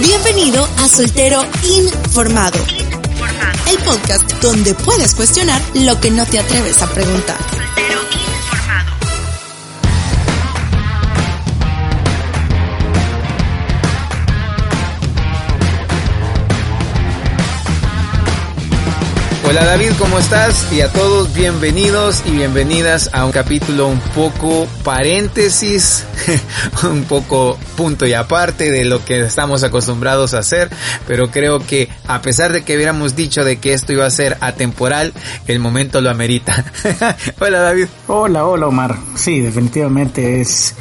Bienvenido a Soltero Informado, el podcast donde puedes cuestionar lo que no te atreves a preguntar. Hola David, ¿cómo estás? Y a todos bienvenidos y bienvenidas a un capítulo un poco paréntesis, un poco punto y aparte de lo que estamos acostumbrados a hacer, pero creo que a pesar de que hubiéramos dicho de que esto iba a ser atemporal, el momento lo amerita. hola David. Hola, hola Omar. Sí, definitivamente es,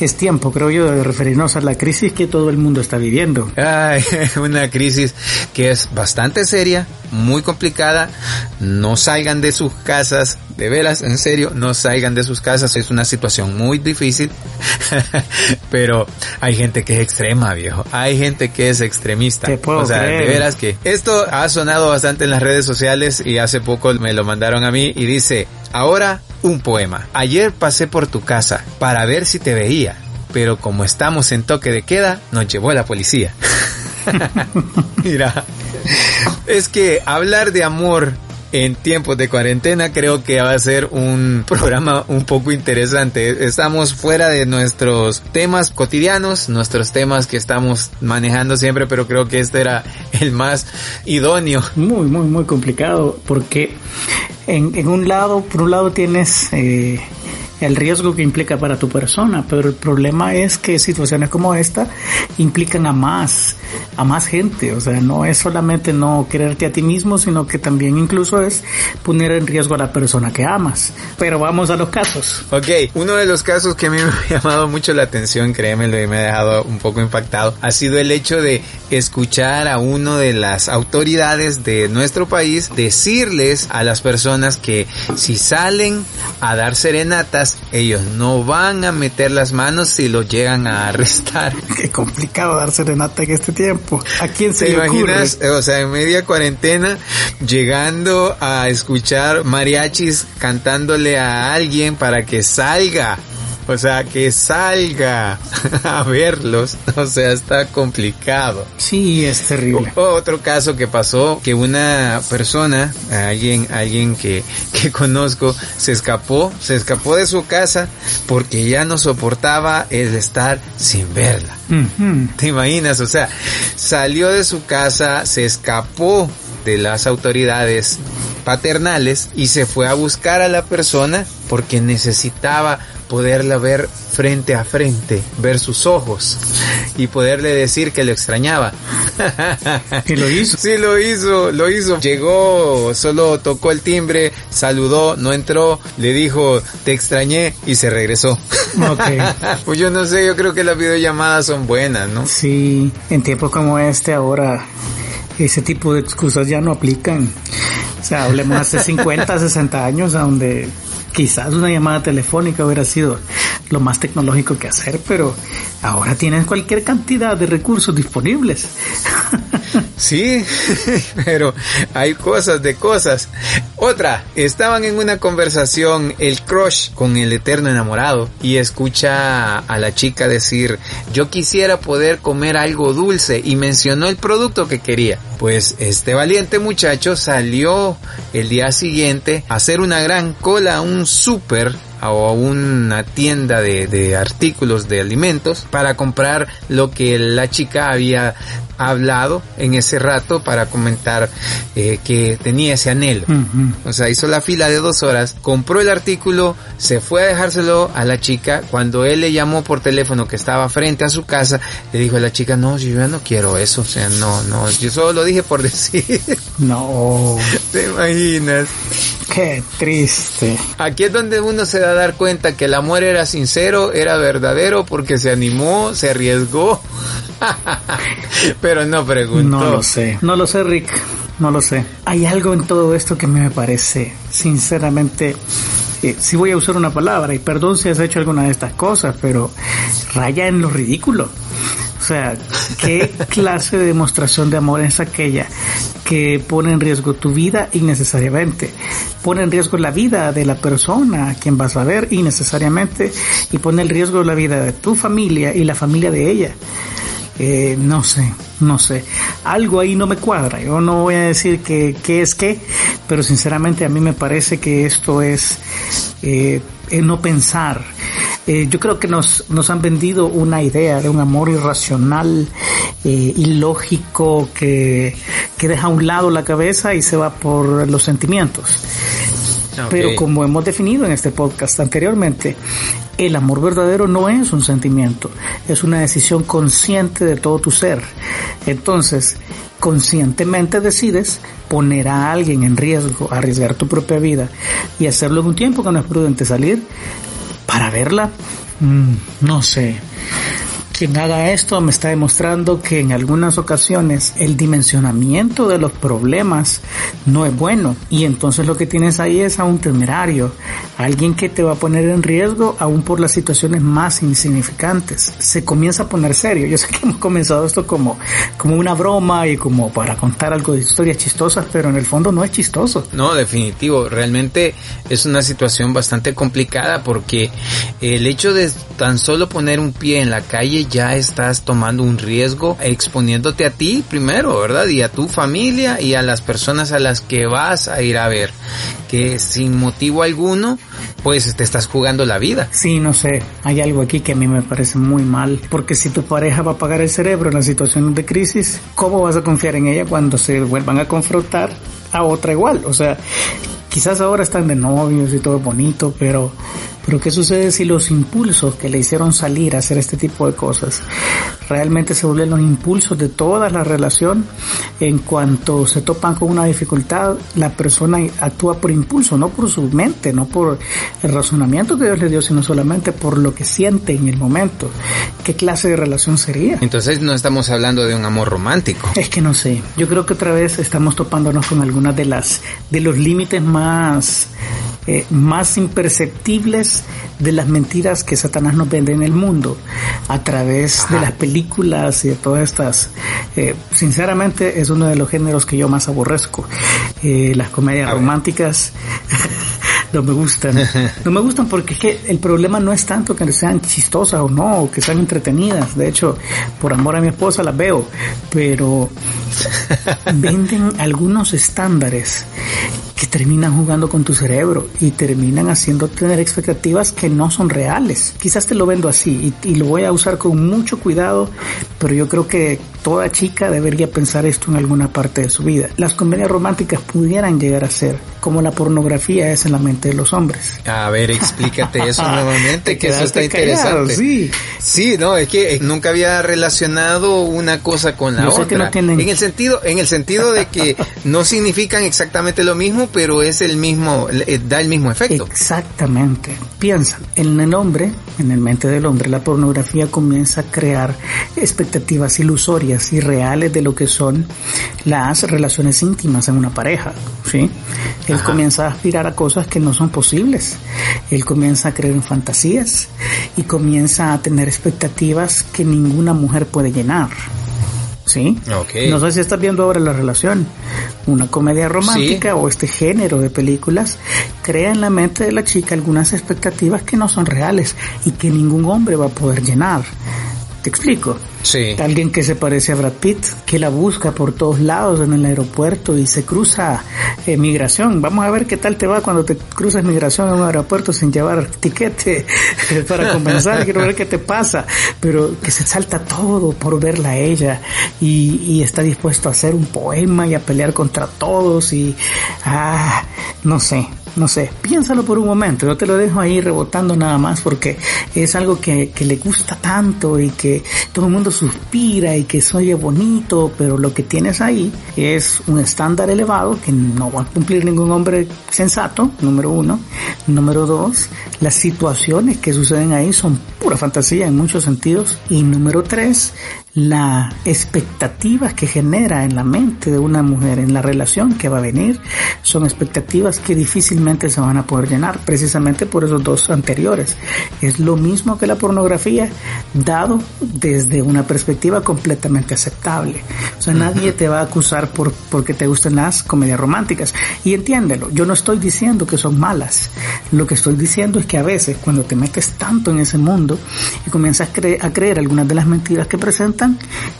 es tiempo, creo yo, de referirnos a la crisis que todo el mundo está viviendo. Ay, una crisis que es bastante seria, muy complicada. No salgan de sus casas, de veras, en serio, no salgan de sus casas. Es una situación muy difícil, pero hay gente que es extrema, viejo. Hay gente que es extremista. o sea, de veras que esto ha sonado bastante en las redes sociales y hace poco me lo mandaron a mí y dice, ahora un poema. Ayer pasé por tu casa para ver si te veía, pero como estamos en toque de queda, nos llevó la policía. Mira, es que hablar de amor en tiempos de cuarentena creo que va a ser un programa un poco interesante. Estamos fuera de nuestros temas cotidianos, nuestros temas que estamos manejando siempre, pero creo que este era el más idóneo. Muy, muy, muy complicado porque en, un lado, por un lado tienes eh, el riesgo que implica para tu persona, pero el problema es que situaciones como esta implican a más, a más gente, o sea, no es solamente no quererte a ti mismo, sino que también incluso es poner en riesgo a la persona que amas. Pero vamos a los casos. Ok, uno de los casos que a mí me ha llamado mucho la atención, créemelo, y me ha dejado un poco impactado, ha sido el hecho de escuchar a uno de las autoridades de nuestro país decirles a las personas que si salen a dar serenatas, ellos no van a meter las manos si lo llegan a arrestar. Qué complicado dar serenata en este tiempo. ¿A quién se ¿Te le imaginas, ocurre? o sea, en media cuarentena, llegando a escuchar mariachis cantándole a alguien para que salga? O sea, que salga a verlos. O sea, está complicado. Sí, es terrible. O- Otro caso que pasó, que una persona, alguien, alguien que, que conozco, se escapó, se escapó de su casa porque ya no soportaba el estar sin verla. ¿Te imaginas? O sea, salió de su casa, se escapó de las autoridades paternales y se fue a buscar a la persona porque necesitaba poderla ver frente a frente, ver sus ojos y poderle decir que lo extrañaba. Y lo hizo. Sí, lo hizo, lo hizo. Llegó, solo tocó el timbre, saludó, no entró, le dijo, te extrañé y se regresó. Ok. pues yo no sé, yo creo que las videollamadas son buenas, ¿no? Sí, en tiempos como este ahora ese tipo de excusas ya no aplican. O sea, hablemos hace 50, 60 años a donde quizás una llamada telefónica hubiera sido lo más tecnológico que hacer, pero ahora tienes cualquier cantidad de recursos disponibles. Sí, pero hay cosas de cosas. Otra, estaban en una conversación el crush con el eterno enamorado y escucha a la chica decir, yo quisiera poder comer algo dulce y mencionó el producto que quería. Pues este valiente muchacho salió el día siguiente a hacer una gran cola a un súper o a una tienda de, de artículos de alimentos para comprar lo que la chica había hablado en ese rato para comentar eh, que tenía ese anhelo. O sea, hizo la fila de dos horas, compró el artículo, se fue a dejárselo a la chica. Cuando él le llamó por teléfono que estaba frente a su casa, le dijo a la chica, no, yo ya no quiero eso. O sea, no, no, yo solo lo dije por decir. No, ¿Te imaginas? Qué triste. Aquí es donde uno se da a dar cuenta que el amor era sincero, era verdadero porque se animó, se arriesgó. Pero no preguntó. No lo sé. No lo sé, Rick. No lo sé. Hay algo en todo esto que me parece, sinceramente, eh, si voy a usar una palabra, y perdón si has hecho alguna de estas cosas, pero raya en lo ridículo. O sea, ¿qué clase de demostración de amor es aquella que pone en riesgo tu vida innecesariamente? Pone en riesgo la vida de la persona a quien vas a ver innecesariamente y pone en riesgo la vida de tu familia y la familia de ella. Eh, no sé, no sé. Algo ahí no me cuadra. Yo no voy a decir que, qué es qué, pero sinceramente a mí me parece que esto es eh, no pensar. Eh, yo creo que nos, nos han vendido una idea de un amor irracional, eh, ilógico, que, que deja a un lado la cabeza y se va por los sentimientos. Pero como hemos definido en este podcast anteriormente, el amor verdadero no es un sentimiento, es una decisión consciente de todo tu ser. Entonces, conscientemente decides poner a alguien en riesgo, arriesgar tu propia vida y hacerlo en un tiempo que no es prudente salir para verla. Mm, no sé. Quien haga esto me está demostrando que en algunas ocasiones el dimensionamiento de los problemas no es bueno y entonces lo que tienes ahí es a un temerario, alguien que te va a poner en riesgo aún por las situaciones más insignificantes. Se comienza a poner serio. Yo sé que hemos comenzado esto como, como una broma y como para contar algo de historias chistosas, pero en el fondo no es chistoso. No, definitivo. Realmente es una situación bastante complicada porque el hecho de tan solo poner un pie en la calle ya estás tomando un riesgo exponiéndote a ti primero, ¿verdad? Y a tu familia y a las personas a las que vas a ir a ver. Que sin motivo alguno, pues te estás jugando la vida. Sí, no sé. Hay algo aquí que a mí me parece muy mal. Porque si tu pareja va a pagar el cerebro en las situaciones de crisis, ¿cómo vas a confiar en ella cuando se vuelvan a confrontar a otra igual? O sea, quizás ahora están de novios y todo bonito, pero pero ¿qué sucede si los impulsos que le hicieron salir a hacer este tipo de cosas realmente se vuelven los impulsos de toda la relación? En cuanto se topan con una dificultad, la persona actúa por impulso, no por su mente, no por el razonamiento que Dios le dio, sino solamente por lo que siente en el momento. ¿Qué clase de relación sería? Entonces no estamos hablando de un amor romántico. Es que no sé. Yo creo que otra vez estamos topándonos con algunas de las de los límites más eh, más imperceptibles de las mentiras que Satanás nos vende en el mundo a través de las películas y de todas estas. Eh, sinceramente es uno de los géneros que yo más aborrezco. Eh, las comedias románticas. no me gustan. No me gustan porque es que el problema no es tanto que sean chistosas o no, o que sean entretenidas. De hecho, por amor a mi esposa las veo, pero venden algunos estándares que terminan jugando con tu cerebro y terminan haciendo tener expectativas que no son reales. Quizás te lo vendo así y, y, lo voy a usar con mucho cuidado, pero yo creo que toda chica debería pensar esto en alguna parte de su vida. Las comedias románticas pudieran llegar a ser como la pornografía es en la mente de los hombres. A ver, explícate eso nuevamente, que eso está interesante. sí. sí, no, es que nunca había relacionado una cosa con la Yo otra. que no tienen- En el sentido, en el sentido de que no significan exactamente lo mismo, pero es el mismo, eh, da el mismo efecto. Exactamente. Piensa, en el hombre, en el mente del hombre, la pornografía comienza a crear expectativas ilusorias y reales de lo que son las relaciones íntimas en una pareja, ¿sí? Él Ajá. comienza a aspirar a cosas que no son posibles. Él comienza a creer en fantasías y comienza a tener expectativas que ninguna mujer puede llenar. ¿Sí? No sé si estás viendo ahora la relación. Una comedia romántica o este género de películas crea en la mente de la chica algunas expectativas que no son reales y que ningún hombre va a poder llenar. ¿Te explico? Sí. Alguien que se parece a Brad Pitt, que la busca por todos lados en el aeropuerto y se cruza eh, migración. Vamos a ver qué tal te va cuando te cruzas migración en un aeropuerto sin llevar tiquete para compensar. Quiero ver qué te pasa. Pero que se salta todo por verla a ella y, y está dispuesto a hacer un poema y a pelear contra todos y, ah, no sé. no sé, piénsalo por un momento, yo te lo dejo ahí rebotando nada más porque es algo que, que le gusta tanto y que todo el mundo suspira y que soy bonito, pero lo que tienes ahí es un estándar elevado que no va a cumplir ningún hombre sensato, número uno. Número dos, las situaciones que suceden ahí son pura fantasía en muchos sentidos. Y número tres, la expectativas que genera en la mente de una mujer en la relación que va a venir son expectativas que difícilmente se van a poder llenar precisamente por esos dos anteriores. Es lo mismo que la pornografía dado desde una perspectiva completamente aceptable. O sea, nadie te va a acusar por porque te gusten las comedias románticas. Y entiéndelo, yo no estoy diciendo que son malas. Lo que estoy diciendo es que a veces cuando te metes tanto en ese mundo y comienzas a, a creer algunas de las mentiras que presentan,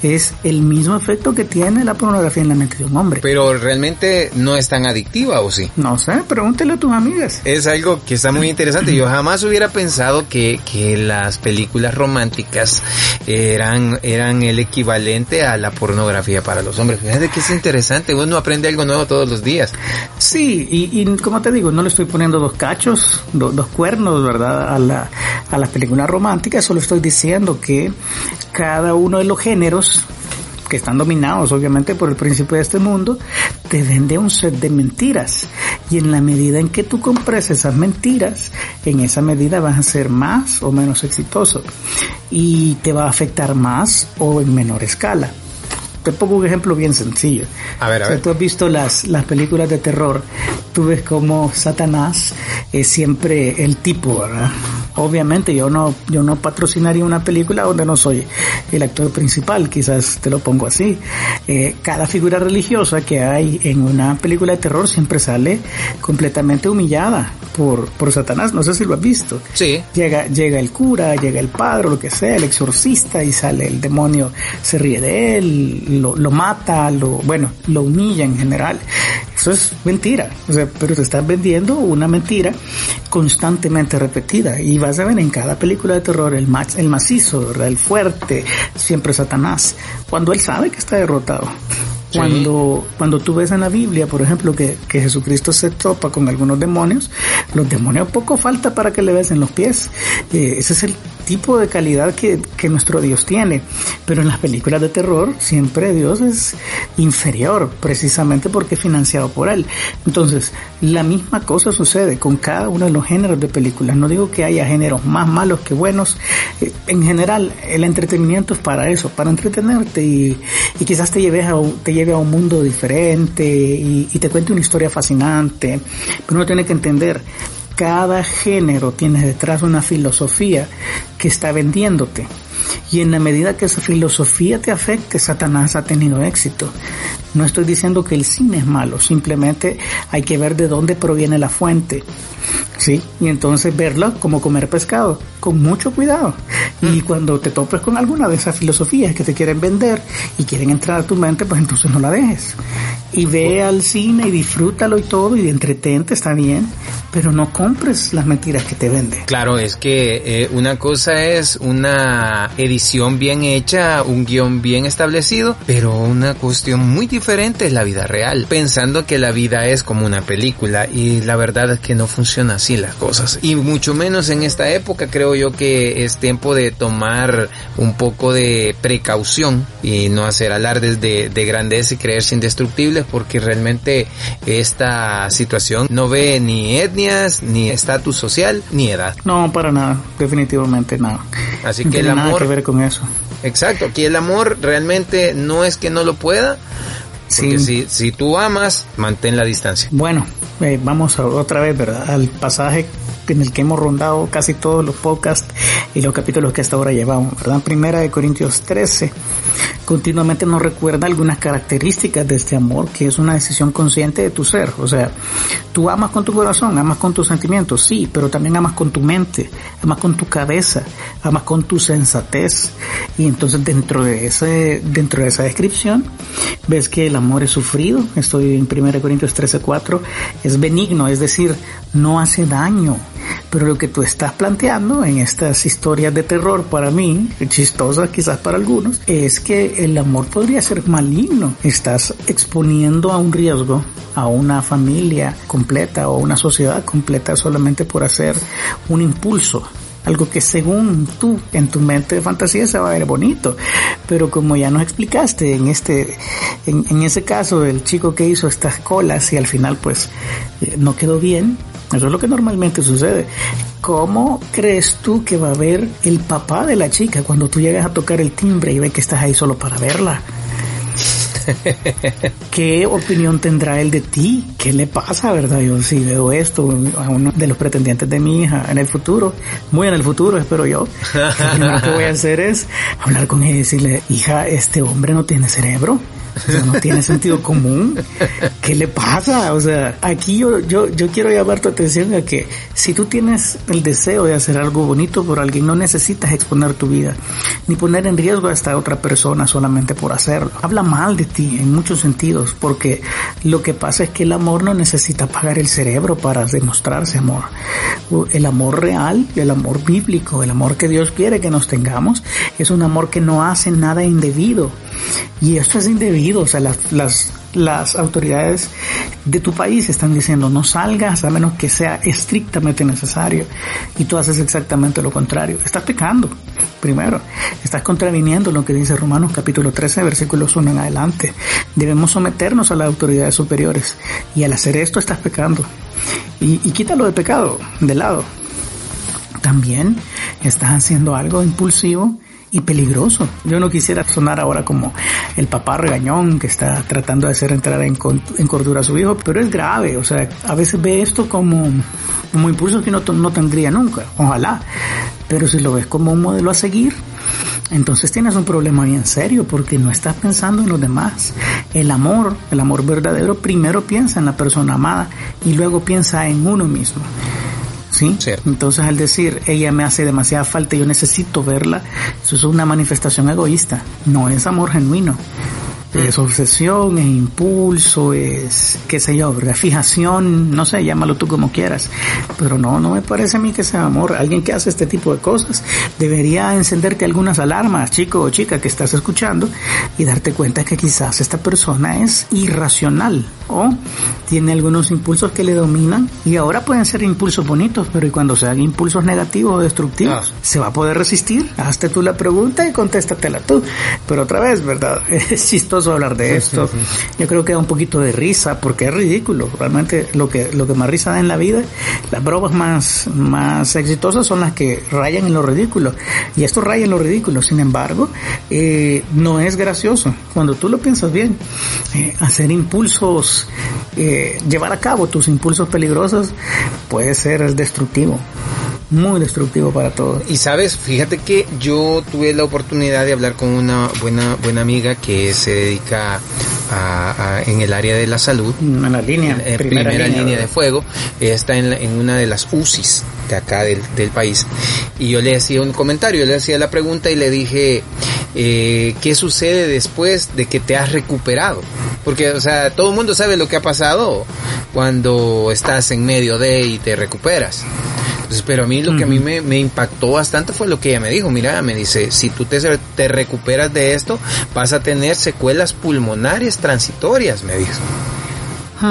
es el mismo efecto que tiene la pornografía en la mente de un hombre. Pero realmente no es tan adictiva, ¿o sí? No sé, pregúntele a tus amigas. Es algo que está muy interesante. Yo jamás hubiera pensado que, que las películas románticas eran, eran el equivalente a la pornografía para los hombres. Fíjate que es interesante, uno aprende algo nuevo todos los días. Sí, y, y como te digo, no le estoy poniendo dos cachos, dos cuernos, ¿verdad? A, la, a las películas románticas, solo estoy diciendo que cada uno de los géneros que están dominados obviamente por el principio de este mundo, te vende un set de mentiras. Y en la medida en que tú compres esas mentiras, en esa medida vas a ser más o menos exitoso. Y te va a afectar más o en menor escala. Te pongo un ejemplo bien sencillo. A ver, a ver. tú has visto las, las películas de terror, tú ves como Satanás es siempre el tipo, ¿verdad? Obviamente yo no, yo no patrocinaría una película donde no soy el actor principal, quizás te lo pongo así. Eh, cada figura religiosa que hay en una película de terror siempre sale completamente humillada por, por Satanás, no sé si lo has visto. Sí. Llega, llega el cura, llega el padre, lo que sea, el exorcista y sale el demonio, se ríe de él, lo, lo mata, lo, bueno, lo humilla en general. Eso es mentira, o sea, pero te estás vendiendo una mentira constantemente repetida y vas a ver en cada película de terror el, el macizo, ¿verdad? el fuerte, siempre Satanás, cuando él sabe que está derrotado. Cuando, cuando tú ves en la Biblia, por ejemplo, que, que Jesucristo se topa con algunos demonios, los demonios poco falta para que le besen los pies. Eh, ese es el tipo de calidad que, que nuestro Dios tiene. Pero en las películas de terror siempre Dios es inferior, precisamente porque es financiado por Él. Entonces, la misma cosa sucede con cada uno de los géneros de películas. No digo que haya géneros más malos que buenos. Eh, En general, el entretenimiento es para eso, para entretenerte y, quizás te lleves a, te lleve a un mundo diferente y, y te cuente una historia fascinante. Pero uno tiene que entender, cada género tiene detrás una filosofía que está vendiéndote. Y en la medida que esa filosofía te afecte, Satanás ha tenido éxito. No estoy diciendo que el cine es malo, simplemente hay que ver de dónde proviene la fuente. ¿Sí? Y entonces verlo como comer pescado, con mucho cuidado. Y cuando te topes con alguna de esas filosofías que te quieren vender y quieren entrar a tu mente, pues entonces no la dejes. Y ve al cine y disfrútalo y todo y entretente, está bien, pero no compres las mentiras que te venden. Claro, es que eh, una cosa es una edición bien hecha, un guion bien establecido, pero una cuestión muy diferente es la vida real, pensando que la vida es como una película y la verdad es que no funciona así las cosas. Y mucho menos en esta época creo yo que es tiempo de tomar un poco de precaución y no hacer alardes de, de grandeza y creerse indestructibles porque realmente esta situación no ve ni etnias, ni estatus social, ni edad. No, para nada, definitivamente nada. Así No que el tiene nada amor- que ver con eso. Exacto, aquí el amor realmente no es que no lo pueda, porque Sí. si, si tú amas, mantén la distancia. Bueno, eh, vamos a, otra vez, ¿verdad? Al pasaje en el que hemos rondado casi todos los podcasts y los capítulos que hasta ahora llevamos, ¿verdad? Primera de Corintios 13. Continuamente nos recuerda algunas características de este amor, que es una decisión consciente de tu ser. O sea, tú amas con tu corazón, amas con tus sentimientos, sí, pero también amas con tu mente, amas con tu cabeza, amas con tu sensatez. Y entonces dentro de ese, dentro de esa descripción, ves que el amor es sufrido. Estoy en 1 Corintios 13, 4. Es benigno, es decir, no hace daño. Pero lo que tú estás planteando en estas historias de terror para mí, chistosas quizás para algunos, es que el amor podría ser maligno. Estás exponiendo a un riesgo a una familia completa o una sociedad completa solamente por hacer un impulso algo que según tú en tu mente de fantasía se va a ver bonito, pero como ya nos explicaste en este, en, ese caso del chico que hizo estas colas y al final pues eh, no quedó bien, eso es lo que normalmente sucede. ¿Cómo crees tú que va a ver el papá de la chica cuando tú llegas a tocar el timbre y ve que estás ahí solo para verla? ¿Qué opinión tendrá él de ti? ¿Qué le pasa, verdad? Yo si veo esto a uno de los pretendientes de mi hija en el futuro, muy en el futuro, espero yo, lo que voy a hacer es hablar con ella y decirle, hija, este hombre no tiene cerebro. Sea, no tiene sentido común. ¿Qué le pasa? O sea, aquí yo, yo, yo quiero llamar tu atención a que si tú tienes el deseo de hacer algo bonito por alguien, no necesitas exponer tu vida, ni poner en riesgo a esta otra persona solamente por hacerlo. Habla mal de ti en muchos sentidos, porque lo que pasa es que el amor no necesita pagar el cerebro para demostrarse amor. El amor real, el amor bíblico, el amor que Dios quiere que nos tengamos, es un amor que no hace nada indebido. Y esto es indebido, o sea, las, las, las autoridades de tu país están diciendo no salgas a menos que sea estrictamente necesario y tú haces exactamente lo contrario. Estás pecando, primero. Estás contraviniendo lo que dice Romanos capítulo 13, versículos 1 en adelante. Debemos someternos a las autoridades superiores y al hacer esto estás pecando. Y, y quítalo de pecado de lado. También estás haciendo algo impulsivo y peligroso. Yo no quisiera sonar ahora como el papá regañón que está tratando de hacer entrar en, cordura a su hijo, pero es grave, o sea, a veces ve esto como, como impulso que no, no tendría nunca, ojalá, pero si lo ves como un modelo a seguir, entonces tienes un problema bien serio porque no estás pensando en los demás. El amor, el amor verdadero, primero piensa en la persona amada y luego piensa en uno mismo. ¿Sí? Entonces al decir, ella me hace demasiada falta y yo necesito verla, eso es una manifestación egoísta, no es amor genuino es obsesión, es impulso, es, qué sé yo, fijación, no sé, llámalo tú como quieras. Pero no, no me parece a mí que sea amor. Alguien que hace este tipo de cosas debería encenderte algunas alarmas, chico o chica que estás escuchando, y darte cuenta que quizás esta persona es irracional o tiene algunos impulsos que le dominan y ahora pueden ser impulsos bonitos, pero y cuando sean impulsos negativos o destructivos, ah. ¿se va a poder resistir? Hazte tú la pregunta y contéstatela tú. Pero otra vez, ¿verdad? Es chistoso hablar de esto. Yo creo que da un poquito de risa porque es ridículo. Realmente lo que, lo que más risa da en la vida, las bromas más, más exitosas son las que rayan en lo ridículo. Y esto raya en lo ridículo. Sin embargo, eh, no es gracioso. Cuando tú lo piensas bien, eh, hacer impulsos, eh, llevar a cabo tus impulsos peligrosos puede ser destructivo muy destructivo para todos. Y sabes, fíjate que yo tuve la oportunidad de hablar con una buena buena amiga que se dedica a, en el área de la salud. En la línea, en, primera, línea, de fuego. está en, en, una de las UCIs de acá del, del, país. Y yo le hacía un comentario, le hacía la pregunta y le dije, eh, ¿qué sucede después de que te has recuperado? Porque, o sea, todo el mundo sabe lo que ha pasado cuando estás en medio de y te recuperas pero a mí lo que a mí me, impactó bastante fue lo que ella me dijo. Mira, me dice, si tú te, te recuperas de esto, vas a tener secuelas pulmonares transitorias, me dijo.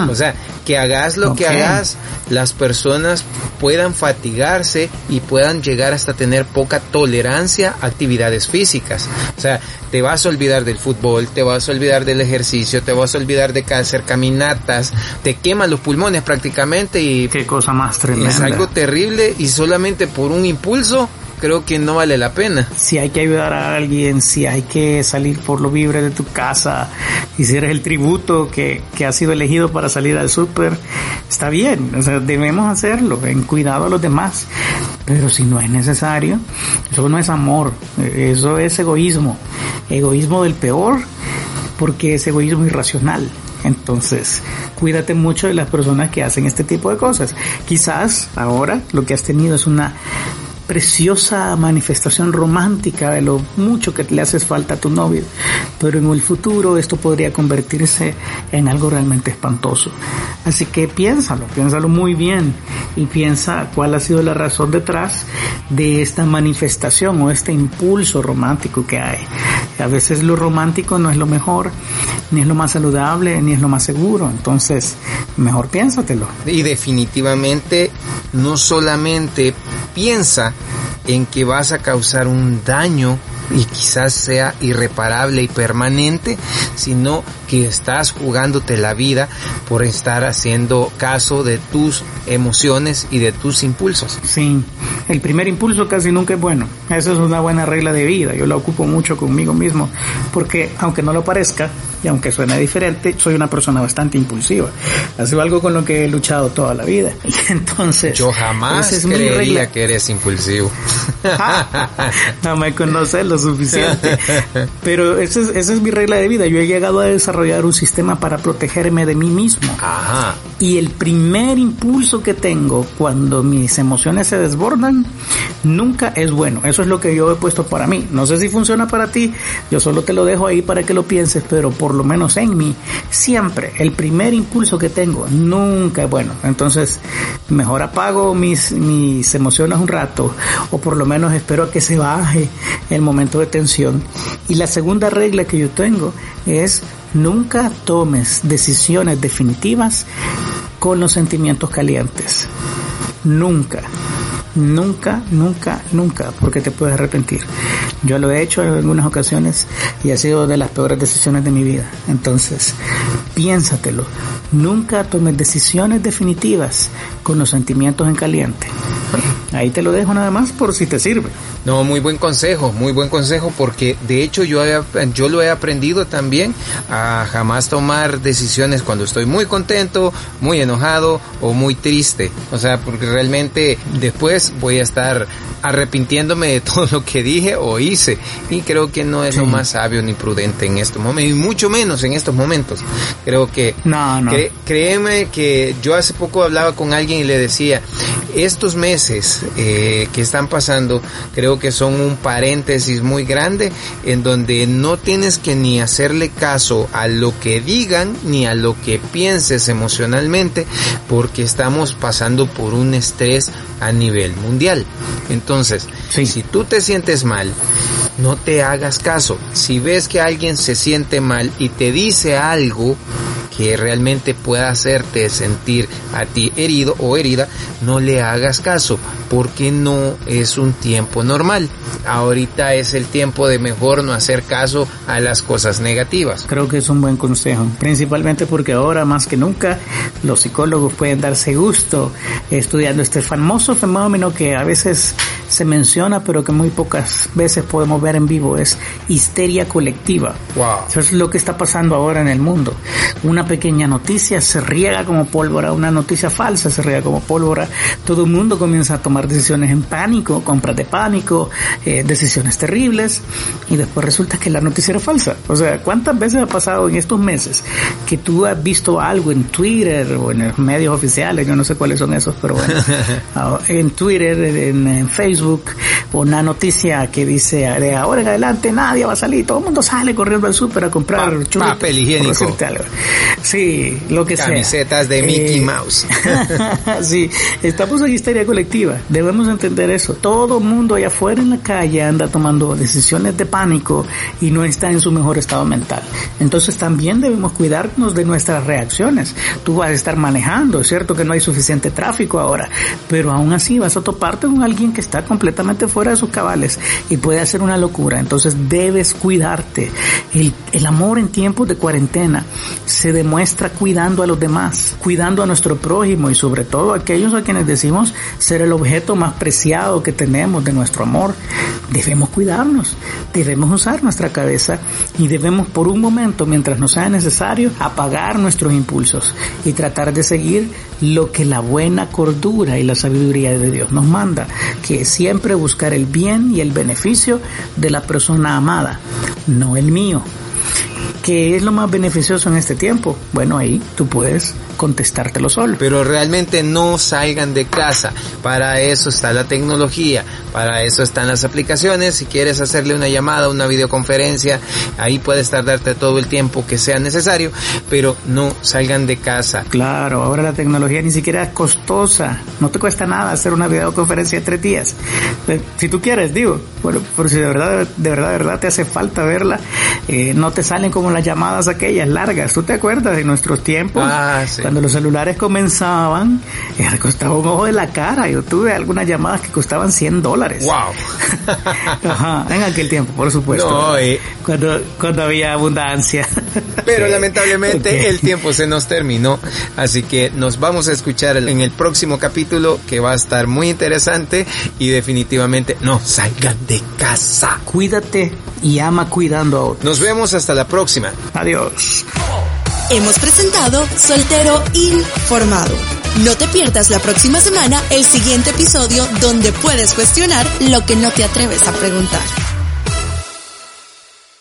O sea, que hagas lo que hagas, las personas puedan fatigarse y puedan llegar hasta tener poca tolerancia a actividades físicas. O sea, te vas a olvidar del fútbol, te vas a olvidar del ejercicio, te vas a olvidar de hacer caminatas, te queman los pulmones prácticamente y... Qué cosa más tremenda. Es algo terrible y solamente por un impulso creo que no vale la pena. Si hay que ayudar a alguien, si hay que salir por lo libre de tu casa, y si eres el tributo que, que ha sido elegido para salir al súper, está bien, o sea, debemos hacerlo, en cuidado a los demás. Pero si no es necesario, eso no es amor, eso es egoísmo, egoísmo del peor, porque es egoísmo irracional. Entonces, cuídate mucho de las personas que hacen este tipo de cosas. Quizás ahora lo que has tenido es una preciosa manifestación romántica de lo mucho que le haces falta a tu novio, pero en el futuro esto podría convertirse en algo realmente espantoso. Así que piénsalo, piénsalo muy bien y piensa cuál ha sido la razón detrás de esta manifestación o este impulso romántico que hay. A veces lo romántico no es lo mejor, ni es lo más saludable, ni es lo más seguro. Entonces, mejor piénsatelo. Y definitivamente no solamente piensa en que vas a causar un daño y quizás sea irreparable y permanente, sino que estás jugándote la vida por estar haciendo caso de tus emociones y de tus impulsos. Sí, el primer impulso casi nunca es bueno. Esa es una buena regla de vida. Yo la ocupo mucho conmigo mismo, porque aunque no lo parezca, y aunque suene diferente, soy una persona bastante impulsiva. Ha sido algo con lo que he luchado toda la vida. Y entonces... Yo jamás es creería que eres impulsivo. no me conoces lo suficiente. Pero esa es, esa es mi regla de vida. Yo he llegado a desarrollar un sistema para protegerme de mí mismo. Ajá. Y el primer impulso que tengo cuando mis emociones se desbordan, nunca es bueno. Eso es lo que yo he puesto para mí. No sé si funciona para ti. Yo solo te lo dejo ahí para que lo pienses, pero por lo menos en mí, siempre el primer impulso que tengo nunca es bueno. Entonces, mejor apago mis, mis emociones un rato o por lo menos espero a que se baje el momento de tensión. Y la segunda regla que yo tengo es nunca tomes decisiones definitivas con los sentimientos calientes. Nunca. Nunca, nunca, nunca, porque te puedes arrepentir. Yo lo he hecho en algunas ocasiones y ha sido de las peores decisiones de mi vida. Entonces, piénsatelo. Nunca tomes decisiones definitivas con los sentimientos en caliente. Ahí te lo dejo nada más por si te sirve. No, muy buen consejo, muy buen consejo porque de hecho yo, yo lo he aprendido también a jamás tomar decisiones cuando estoy muy contento, muy enojado o muy triste. O sea, porque realmente después voy a estar arrepintiéndome de todo lo que dije o hice y creo que no es lo más sabio ni prudente en estos momentos y mucho menos en estos momentos. Creo que no, no. créeme que yo hace poco hablaba con alguien y le decía, estos meses eh, que están pasando creo que son un paréntesis muy grande en donde no tienes que ni hacerle caso a lo que digan ni a lo que pienses emocionalmente porque estamos pasando por un estrés a nivel mundial. Entonces, si tú te sientes mal, no te hagas caso. Si ves que alguien se siente mal y te dice algo, que realmente pueda hacerte sentir a ti herido o herida, no le hagas caso, porque no es un tiempo normal. Ahorita es el tiempo de mejor no hacer caso a las cosas negativas. Creo que es un buen consejo, principalmente porque ahora más que nunca los psicólogos pueden darse gusto estudiando este famoso fenómeno que a veces se menciona pero que muy pocas veces podemos ver en vivo es histeria colectiva. Wow. Eso es lo que está pasando ahora en el mundo. Una pequeña noticia se riega como pólvora, una noticia falsa se riega como pólvora, todo el mundo comienza a tomar decisiones en pánico, compras de pánico, eh, decisiones terribles y después resulta que la noticia era falsa. O sea, ¿cuántas veces ha pasado en estos meses que tú has visto algo en Twitter o en los medios oficiales, yo no sé cuáles son esos, pero bueno, ah, en Twitter, en, en Facebook, una noticia que dice de ahora en adelante nadie va a salir, todo el mundo sale corriendo al súper a comprar pa papel higiénico. Sí, lo que sea. Camisetas de Mickey eh, Mouse. sí, estamos en histeria colectiva. Debemos entender eso. Todo mundo allá afuera en la calle anda tomando decisiones de pánico y no está en su mejor estado mental. Entonces también debemos cuidarnos de nuestras reacciones. Tú vas a estar manejando, es cierto que no hay suficiente tráfico ahora, pero aún así vas a toparte con alguien que está completamente fuera de sus cabales y puede hacer una locura. Entonces debes cuidarte. El, el amor en tiempos de cuarentena se demuestra cuidando a los demás, cuidando a nuestro prójimo y sobre todo a aquellos a quienes decimos ser el objeto más preciado que tenemos de nuestro amor. Debemos cuidarnos, debemos usar nuestra cabeza y debemos por un momento, mientras nos sea necesario, apagar nuestros impulsos y tratar de seguir lo que la buena cordura y la sabiduría de Dios nos manda, que es siempre buscar el bien y el beneficio de la persona amada, no el mío. ¿Qué es lo más beneficioso en este tiempo? Bueno, ahí tú puedes contestártelo solo. Pero realmente no salgan de casa. Para eso está la tecnología, para eso están las aplicaciones. Si quieres hacerle una llamada, una videoconferencia, ahí puedes tardarte todo el tiempo que sea necesario, pero no salgan de casa. Claro, ahora la tecnología ni siquiera es costosa. No te cuesta nada hacer una videoconferencia de tres días. Eh, si tú quieres, digo, bueno, pero si de verdad, de verdad, de verdad te hace falta verla, eh, no te salen como las llamadas aquellas largas. ¿Tú te acuerdas de nuestros tiempos? Ah, sí. Cuando los celulares comenzaban, eh, costaba un ojo de la cara. Yo tuve algunas llamadas que costaban 100 dólares. ¡Wow! Ajá, en aquel tiempo, por supuesto. No, eh. cuando, cuando había abundancia. Pero lamentablemente el tiempo se nos terminó, así que nos vamos a escuchar en el próximo capítulo que va a estar muy interesante y definitivamente no salgan de casa. Cuídate y ama cuidando a otros. Nos vemos hasta la próxima. Adiós. Hemos presentado Soltero Informado. No te pierdas la próxima semana el siguiente episodio donde puedes cuestionar lo que no te atreves a preguntar.